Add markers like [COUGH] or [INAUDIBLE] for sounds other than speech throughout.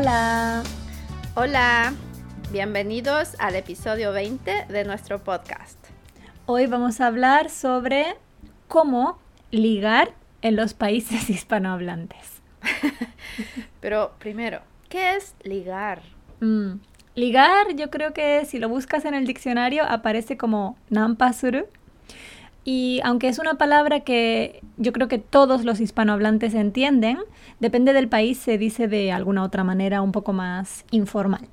Hola. Hola. Bienvenidos al episodio 20 de nuestro podcast. Hoy vamos a hablar sobre cómo ligar en los países [LAUGHS] hispanohablantes. [LAUGHS] Pero primero, ¿qué es ligar? Mm, Ligar, yo creo que si lo buscas en el diccionario aparece como nampasuru. Y aunque es una palabra que yo creo que todos los hispanohablantes entienden, depende del país se dice de alguna otra manera un poco más informal.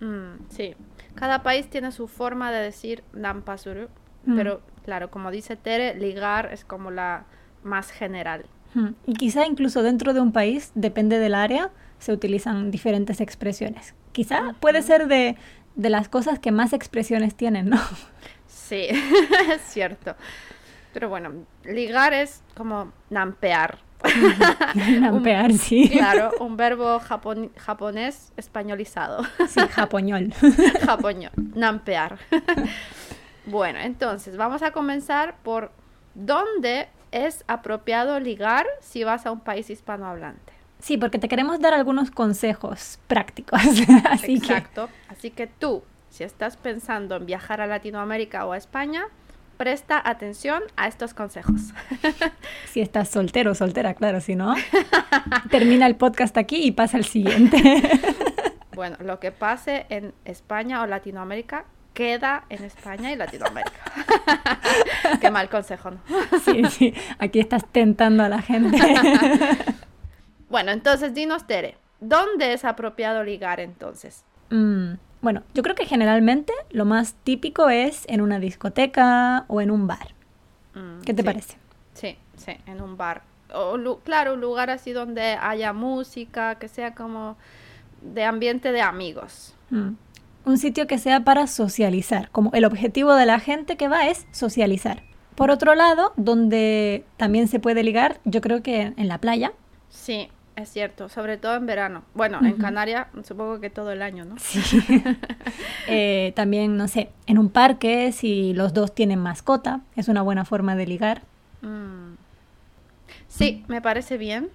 Mm, sí, cada país tiene su forma de decir nampasuru, Mm. pero claro, como dice Tere, ligar es como la más general. Mm, Y quizá incluso dentro de un país, depende del área, se utilizan diferentes expresiones. Quizá puede ser de, de las cosas que más expresiones tienen, ¿no? [LAUGHS] Sí, [LAUGHS] es cierto. Pero bueno, ligar es como nampear. [LAUGHS] Nampear, sí. Claro, un verbo japon- japonés españolizado. Sí, japoñol. [LAUGHS] Japoño, nampear. bueno, entonces vamos a comenzar por dónde es apropiado ligar si vas a un país hispanohablante. Sí, porque te queremos dar algunos consejos prácticos. Así que Exacto. Así que tú, si estás pensando en viajar a Latinoamérica o a España, presta atención a estos consejos. [LAUGHS] si estás soltero o soltera, claro, si no, termina el podcast aquí y pasa al siguiente. [LAUGHS] bueno, lo que pase en España o Latinoamérica queda en España y Latinoamérica. [LAUGHS] Qué mal consejo, ¿no? sí, sí, aquí estás tentando a la gente. Bueno, entonces dinos, Tere, ¿dónde es apropiado ligar entonces? Mm, bueno, yo creo que generalmente lo más típico es en una discoteca o en un bar. Mm, ¿Qué te sí, parece? Sí, sí, en un bar. O, claro, un lugar así donde haya música, que sea como de ambiente de amigos. Mm. Un sitio que sea para socializar, como el objetivo de la gente que va es socializar. Por otro lado, donde también se puede ligar, yo creo que en la playa. Sí, es cierto, sobre todo en verano. Bueno, en. Canarias supongo que todo el año, ¿no? Sí. [LAUGHS] Eh, también, no sé, en un parque, si los dos tienen mascota, es una buena forma de ligar. Mm. Sí, me parece bien.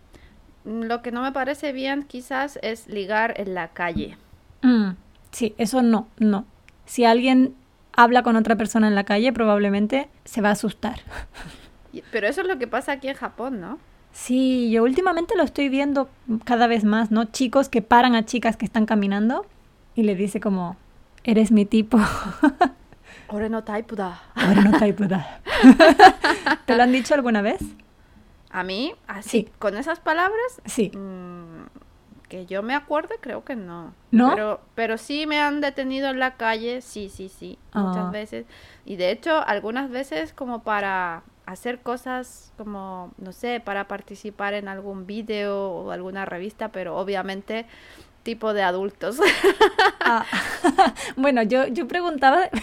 Lo que no me parece bien quizás es ligar en la calle. Mm, sí, eso no, no. Si alguien habla con otra persona en la calle, probablemente se va a asustar. Pero eso es lo que pasa aquí en Japón, ¿no? Sí, yo últimamente lo estoy viendo cada vez más, ¿no? Chicos que paran a chicas que están caminando y le dice como, eres mi tipo. Ore no taipu da. Ahora no te pueda. [LAUGHS] ¿Te lo han dicho alguna vez? A mí, así, Sí. con esas palabras, Sí. mm, que yo me acuerde, creo que no. ¿No? Pero, pero sí me han detenido en la calle, sí, sí, sí, Ah. muchas veces. Y de hecho, algunas veces como para hacer cosas como, no sé, para participar en algún vídeo o alguna revista, pero obviamente tipo de adultos. [LAUGHS] Ah, [LAUGHS] bueno, yo, yo preguntaba. [LAUGHS]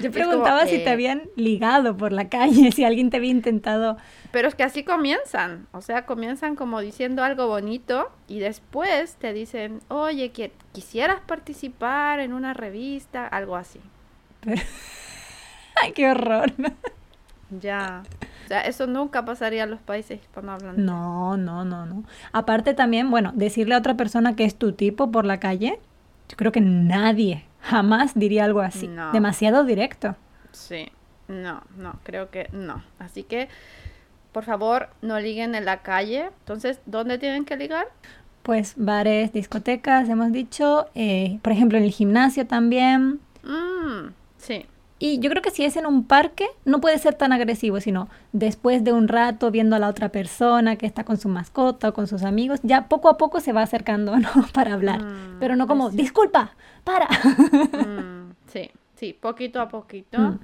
yo como, preguntaba si te eh, habían ligado por la calle, si alguien te había intentado. Pero es que así comienzan, o sea, comienzan como diciendo algo bonito y después te dicen, oye, que quisieras participar en una revista, algo así. Pero... [LAUGHS] Qué horror. Ya. O sea, eso nunca pasaría en los países hispanohablantes. No, no, no, no. Aparte también, bueno, decirle a otra persona que es tu tipo por la calle, yo creo que nadie jamás diría algo así. No. Demasiado directo. Sí. No, no, creo que no. Así que, por favor, no liguen en la calle. Entonces, ¿dónde tienen que ligar? Pues bares, discotecas, hemos dicho, eh, por ejemplo en el gimnasio también. Mm, sí. Y yo creo que si es en un parque, no puede ser tan agresivo, sino después de un rato viendo a la otra persona que está con su mascota o con sus amigos, ya poco a poco se va acercando, [LAUGHS] ¿no? Para hablar. Mm, Pero no como, disculpa, para. Mm, sí, sí, poquito a poquito. Mm.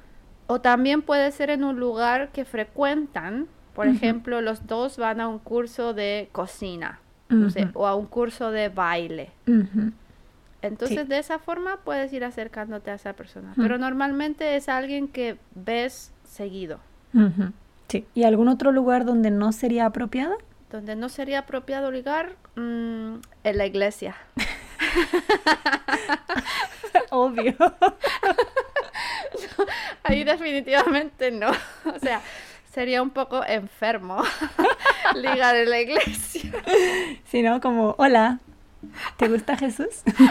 O también puede ser en un lugar que frecuentan. Por ejemplo, los dos van a un curso de cocina, no sé, o a un curso de baile. Entonces, Sí. de esa forma puedes ir acercándote a esa persona. Mm. Pero normalmente es alguien que ves seguido. Sí. ¿Y algún otro lugar donde no sería apropiado? Donde no sería apropiado ligar, mm, en la iglesia. [LAUGHS] Obvio. [LAUGHS] Ahí definitivamente no. [LAUGHS] O sea, sería un poco enfermo ligar en la iglesia. Sino como, hola, ¿te gusta Jesús? [LAUGHS]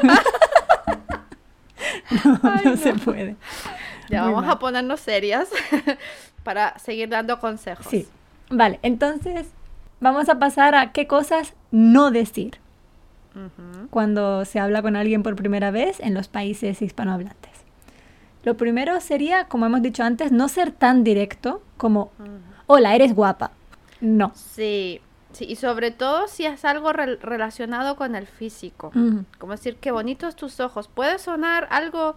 no, Ay, no, no. se puede. Ya Muy vamos mal. a ponernos serias [LAUGHS] para seguir dando consejos. Sí. Vale, entonces vamos a pasar a qué cosas no decir cuando se habla con alguien por primera vez en los países hispanohablantes. Lo primero sería, como hemos dicho antes, no ser tan directo como, hola, eres guapa. No. Sí, sí, y sobre todo si es algo rel- relacionado con el físico. Como decir, qué bonitos tus ojos. Puede sonar algo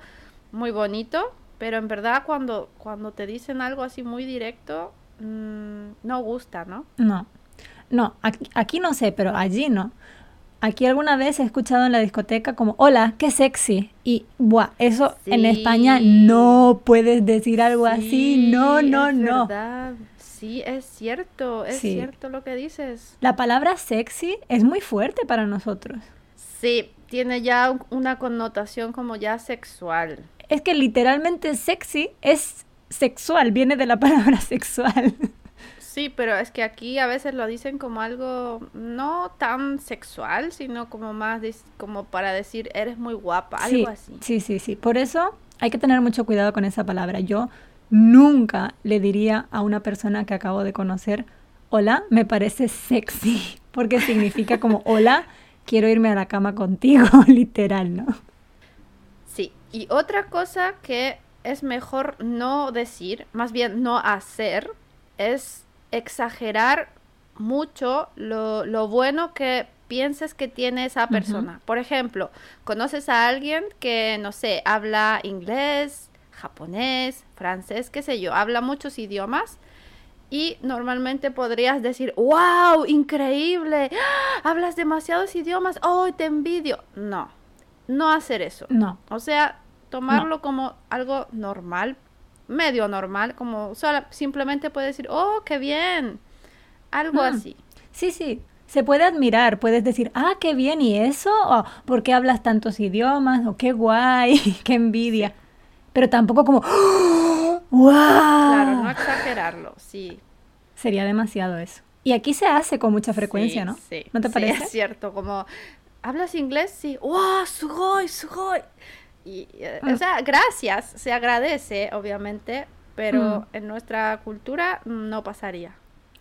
muy bonito, pero en verdad cuando, cuando te dicen algo así muy directo, mm, no gusta, ¿no? No, no, aquí, aquí no sé, pero allí no. Aquí alguna vez he escuchado en la discoteca como, hola, qué sexy. Y, buah, eso en. España no puedes decir algo así. Sí, No, no, es no. verdad. Sí, es cierto, es Sí. cierto lo que dices. La palabra sexy es muy fuerte para nosotros. Sí, tiene ya un- una connotación como ya sexual. Es que literalmente sexy es sexual, viene de la [LAUGHS] palabra sexual. Sí, pero es que aquí a veces lo dicen como algo no tan sexual, sino como más como para decir eres muy guapa, Sí, algo así. sí, sí, sí. Por eso hay que tener mucho cuidado con esa palabra. Yo nunca le diría a una persona que acabo de conocer, hola, me parece sexy, [LAUGHS] porque significa como, hola, quiero irme a la cama contigo, [LAUGHS] literal, ¿no? Sí, y otra cosa que es mejor no decir, más bien no hacer, es exagerar mucho lo, lo bueno que pienses que tiene esa persona. Por ejemplo, conoces a alguien que, no sé, habla inglés, japonés, francés, qué sé yo, habla muchos idiomas. Y normalmente podrías decir, wow, increíble, ¡Ah! hablas demasiados idiomas, oh, te envidio. No, no hacer eso. No, O sea, tomarlo como algo normal, medio normal, como sola- simplemente puedes decir, oh, qué bien, algo Mm. así. sí, sí. Se puede admirar, puedes decir, ah, qué bien, ¿y eso? O, ¿Por qué hablas tantos idiomas? O qué guay, [LAUGHS] qué envidia. Pero tampoco como, [GASPS] ¡Oh! ¡wow! Claro, no exagerarlo, sí. Sería demasiado eso. Y aquí se hace con mucha frecuencia, Sí, ¿no? Sí, ¿No te sí, parece? es cierto, como, ¿hablas inglés? Sí, wow, sugoi, sugoi. Y, eh, Mm. O sea, gracias, se agradece, obviamente, pero Mm. en nuestra cultura no pasaría.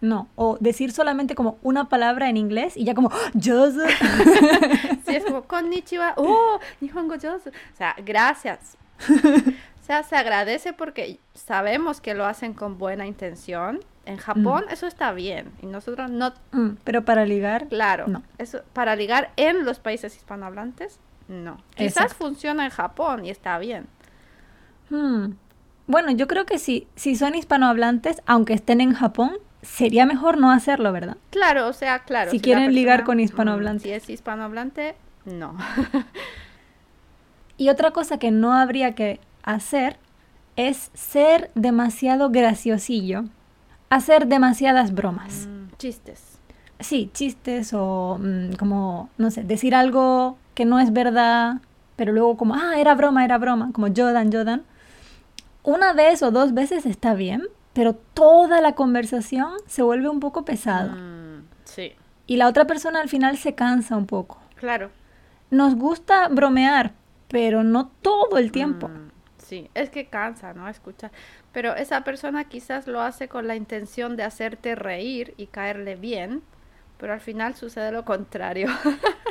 No, o decir solamente como una palabra en inglés y ya como [GASPS] "Josu". [LAUGHS] Sí, es como [LAUGHS] konnichiwa, oh, nihongo josu. O sea, gracias. O sea, se agradece porque sabemos que lo hacen con buena intención. En Japón eso está bien y nosotros no, Mm, pero para ligar, claro, No. eso para ligar en los países hispanohablantes, no. Quizás funciona en Japón y está bien. hmm, bueno, yo creo que si, si son hispanohablantes, aunque estén en Japón, sería mejor no hacerlo, ¿verdad? Claro, o sea, claro. Si quieren ligar con mm, hispanohablantes. Si es hispanohablante, no. [LAUGHS] Y otra cosa que no habría que hacer es ser demasiado graciosillo, hacer demasiadas bromas. Mm, chistes. Sí, chistes o mm, como, no sé, decir algo que no es verdad, pero luego como, ah, era broma, era broma, como Jordan, Jordan. Una vez o dos veces está bien, pero toda la conversación se vuelve un poco pesada. Mm, sí, Y la otra persona al final se cansa un poco. claro. Nos gusta bromear, pero no todo el tiempo. Mm, sí, es que cansa, ¿no? Escuchar. Pero esa persona quizás lo hace con la intención de hacerte reír y caerle bien, pero al final sucede lo contrario. [LAUGHS]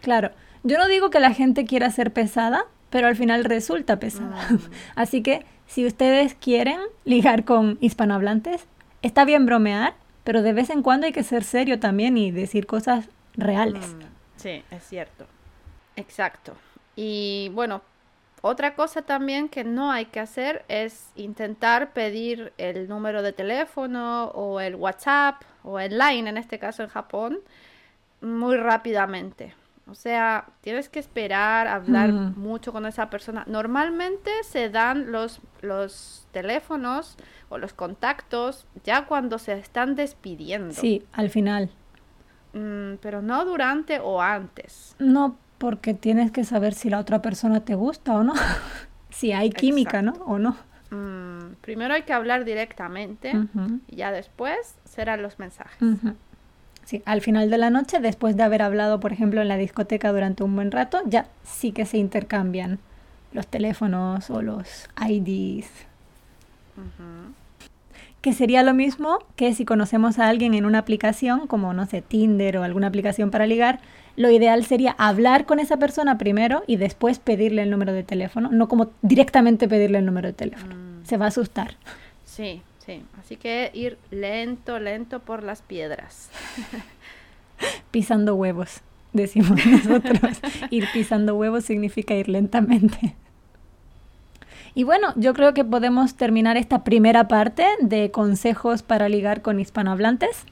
Claro, yo no digo que la gente quiera ser pesada, pero al final resulta pesada. Mm. [LAUGHS] Así que si ustedes quieren ligar con hispanohablantes, está bien bromear, pero de vez en cuando hay que ser serio también y decir cosas reales. Mm, sí, es cierto. Exacto. Y bueno, otra cosa también que no hay que hacer es intentar pedir el número de teléfono o el WhatsApp o el Line, en este caso en Japón, muy rápidamente. O sea, tienes que esperar, hablar Mm. mucho con esa persona. Normalmente se dan los, los teléfonos o los contactos ya cuando se están despidiendo. Sí, al final. Mm, pero no durante o antes. No porque tienes que saber si la otra persona te gusta o no. [LAUGHS] si hay química, ¿no? O no. Mm, primero hay que hablar directamente y ya después serán los mensajes. Sí, al final de la noche, después de haber hablado, por ejemplo, en la discoteca durante un buen rato, ya sí que se intercambian los teléfonos o los IDs. Que sería lo mismo que si conocemos a alguien en una aplicación como, no sé, Tinder o alguna aplicación para ligar, lo ideal sería hablar con esa persona primero y después pedirle el número de teléfono, no como directamente pedirle el número de teléfono. Mm. Se va a asustar. Sí, Sí, así que ir lento, lento por las piedras. [LAUGHS] pisando huevos, decimos nosotros. [LAUGHS] ir pisando huevos significa ir lentamente. Y bueno, yo creo que podemos terminar esta primera parte de consejos para ligar con hispanohablantes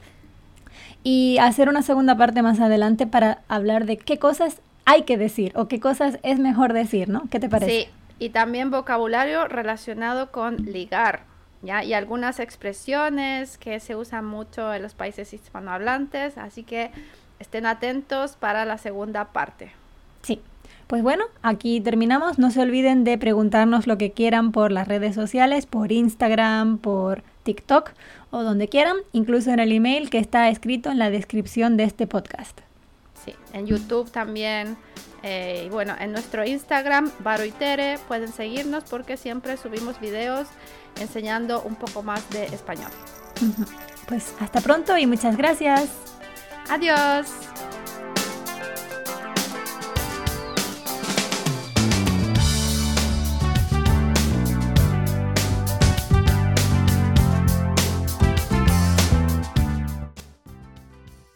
y hacer una segunda parte más adelante para hablar de qué cosas hay que decir o qué cosas es mejor decir, ¿no? ¿Qué te parece? Sí, y también vocabulario relacionado con ligar y algunas expresiones que se usan mucho en los países hispanohablantes, así que estén atentos para la segunda parte. Sí. Pues bueno, aquí terminamos. No se olviden de preguntarnos lo que quieran por las redes sociales, por Instagram, por TikTok o donde quieran, incluso en el email que está escrito en la descripción de este podcast. Sí, en YouTube también. Eh, y bueno, en nuestro Instagram, Baroitere, pueden seguirnos porque siempre subimos videos enseñando un poco más de español. Pues hasta pronto y muchas gracias. Adiós.